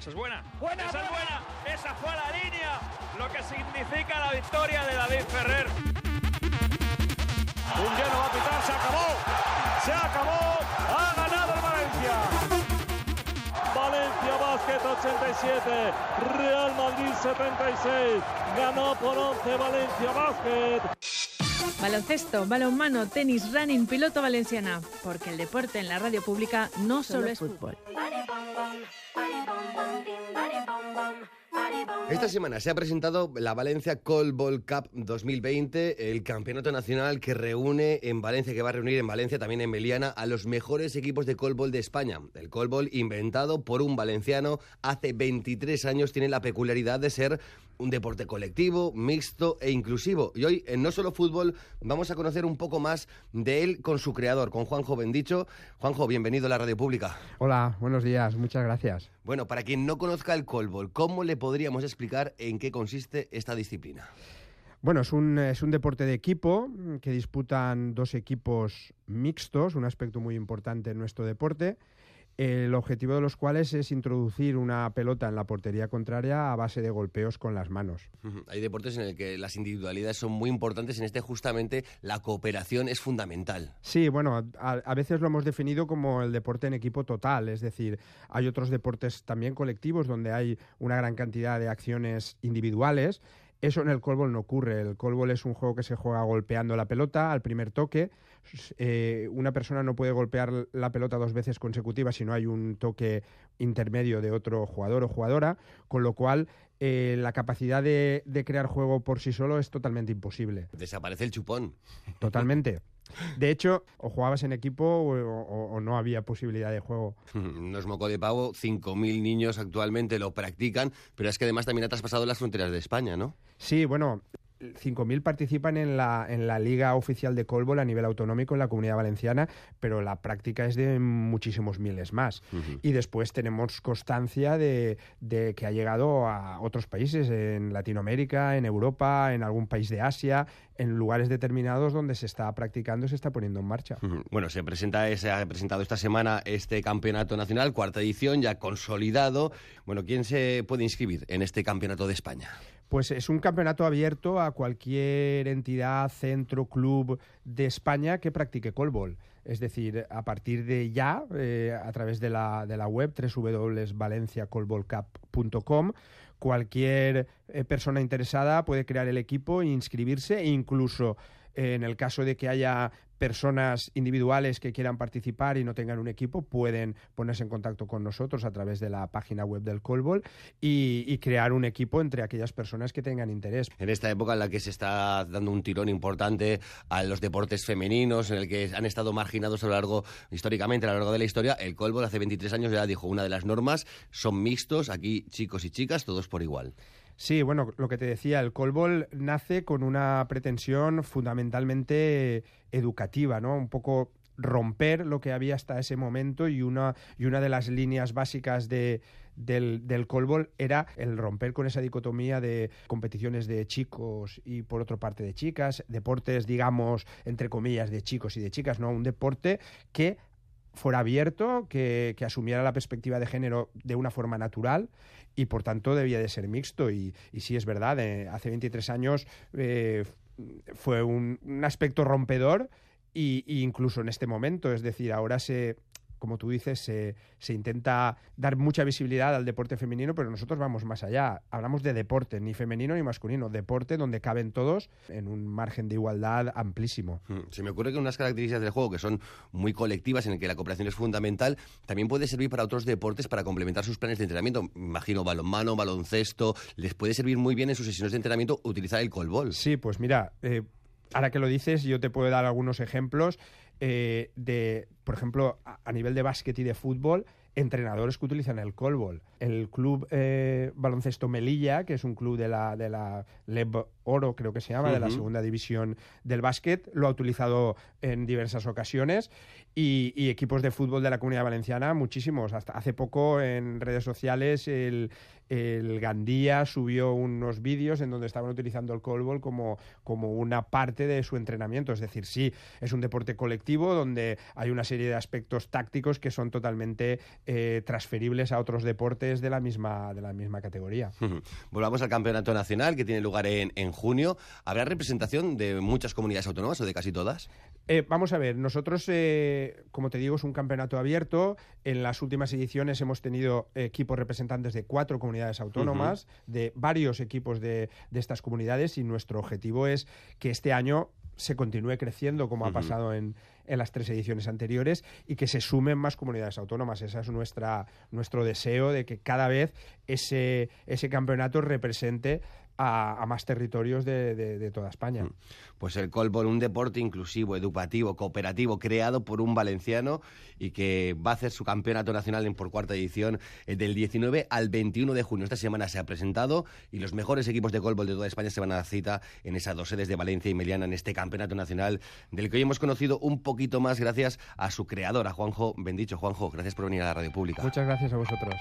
Esa es buena. Buena, Esa es buena. buena. Esa fue a la línea. Lo que significa la victoria de David Ferrer. Un lleno va a pitar, se acabó. Se acabó. Ha ganado el Valencia. Valencia Basket 87, Real Madrid 76. Ganó por 11 Valencia Basket. Baloncesto, balonmano, tenis, running, piloto valenciana. Porque el deporte en la radio pública no solo es fútbol. Esta semana se ha presentado la Valencia Ball Cup 2020, el campeonato nacional que reúne en Valencia, que va a reunir en Valencia, también en Meliana, a los mejores equipos de Ball de España. El Ball, inventado por un valenciano hace 23 años, tiene la peculiaridad de ser un deporte colectivo, mixto e inclusivo. Y hoy, en No Solo Fútbol, vamos a conocer un poco más de él con su creador, con Juanjo Bendicho. Juanjo, bienvenido a la radio pública. Hola, buenos días, muchas gracias. Bueno, para quien no conozca el Ball, ¿cómo le podríamos explicar en qué consiste esta disciplina? Bueno, es un, es un deporte de equipo que disputan dos equipos mixtos, un aspecto muy importante en nuestro deporte el objetivo de los cuales es introducir una pelota en la portería contraria a base de golpeos con las manos. Hay deportes en el que las individualidades son muy importantes, en este justamente la cooperación es fundamental. Sí, bueno, a, a, veces lo hemos definido como el deporte en equipo total, es decir, hay otros deportes también colectivos donde hay una gran cantidad de acciones individuales. Eso en el colbol no ocurre. El colbol es un juego que se juega golpeando la pelota al primer toque eh, una persona no puede golpear la pelota dos veces consecutivas si no hay un toque intermedio de otro jugador o jugadora, con lo cual eh, la capacidad de, de, crear juego por sí solo es totalmente imposible. Desaparece el chupón. Totalmente. De hecho, o jugabas en equipo o, o, o no había posibilidad de juego. No es moco de pavo, 5.000 niños actualmente lo practican, pero es que además también ha traspasado las fronteras de España, ¿no? Sí, bueno, 5.000 participan en la, en la Liga Oficial de Colbol a nivel autonómico en la Comunidad Valenciana, pero la práctica es de muchísimos miles más. Uh -huh. Y después tenemos constancia de, de, que ha llegado a otros países, en Latinoamérica, en Europa, en algún país de Asia, en lugares determinados donde se está practicando, se está poniendo en marcha. Uh -huh. Bueno, se, presenta, se ha presentado esta semana este campeonato nacional, cuarta edición, ya consolidado. Bueno, ¿quién se puede inscribir en este campeonato de España? Pues es un campeonato abierto a cualquier entidad, centro, club de España que practique colbol. Es decir, a partir de ya, eh, a través de la, de la web www.valenciacolbolcup.com, cualquier eh, persona interesada puede crear el equipo e inscribirse e incluso en el caso de que haya personas individuales que quieran participar y no tengan un equipo, pueden ponerse en contacto con nosotros a través de la página web del Colbol y, y, crear un equipo entre aquellas personas que tengan interés. En esta época en la que se está dando un tirón importante a los deportes femeninos, en el que han estado marginados a lo largo, históricamente, a lo largo de la historia, el Colbol hace 23 años ya dijo, una de las normas son mixtos, aquí chicos y chicas, todos por igual. Sí, bueno, lo que te decía, el colbol nace con una pretensión fundamentalmente educativa, ¿no? Un poco romper lo que había hasta ese momento y una, y una de las líneas básicas de, del, del colbol era el romper con esa dicotomía de competiciones de chicos y por otra parte de chicas, deportes, digamos, entre comillas, de chicos y de chicas, ¿no? Un deporte que fuera abierto, que, que, asumiera la perspectiva de género de una forma natural y por tanto debía de ser mixto. Y, y sí es verdad, eh, hace 23 años eh, fue un, aspecto rompedor y, y, incluso en este momento, es decir, ahora se como tú dices, se, se, intenta dar mucha visibilidad al deporte femenino, pero nosotros vamos más allá. Hablamos de deporte, ni femenino ni masculino, deporte donde caben todos en un margen de igualdad amplísimo. Se me ocurre que unas características del juego que son muy colectivas, en el que la cooperación es fundamental, también puede servir para otros deportes para complementar sus planes de entrenamiento. Imagino balonmano, baloncesto, les puede servir muy bien en sus sesiones de entrenamiento utilizar el colbol. Sí, pues mira, eh, ahora que lo dices, yo te puedo dar algunos ejemplos. Eh, de, por ejemplo, a, a, nivel de básquet y de fútbol, entrenadores que utilizan el colbol. El club eh, baloncesto Melilla, que es un club de la, de la LEB Oro, creo que se llama, uh -huh. de la segunda división del básquet, lo ha utilizado en diversas ocasiones. Y, y, equipos de fútbol de la comunidad valenciana, muchísimos. Hasta hace poco en redes sociales el, el Gandía subió unos vídeos en donde estaban utilizando el colbol como, como una parte de su entrenamiento. Es decir, sí, es un deporte colectivo donde hay una serie de aspectos tácticos que son totalmente eh, transferibles a otros deportes de la misma, de la misma categoría. Volvamos al campeonato nacional que tiene lugar en, en junio. ¿Habrá representación de muchas comunidades autónomas o de casi todas? Eh, vamos a ver, nosotros, eh, como te digo, es un campeonato abierto. En las últimas ediciones hemos tenido equipos representantes de cuatro comunidades autónomas, de varios equipos de, de, estas comunidades, y nuestro objetivo es que este año se continúe creciendo como ha pasado en, en, las tres ediciones anteriores y que se sumen más comunidades autónomas. Ese es nuestra, nuestro deseo de que cada vez ese, ese campeonato represente a, a, más territorios de, de, de, toda España. Pues el Colbol, un deporte inclusivo, educativo, cooperativo, creado por un valenciano y que va a hacer su campeonato nacional en por cuarta edición eh, del 19 al 21 de junio. Esta semana se ha presentado y los mejores equipos de Colbol de toda España se van a dar cita en esas dos sedes de Valencia y Meliana en este campeonato nacional del que hoy hemos conocido un poquito más gracias a su creador, a Juanjo Bendicho. Juanjo, gracias por venir a la radio pública. Muchas gracias a vosotros.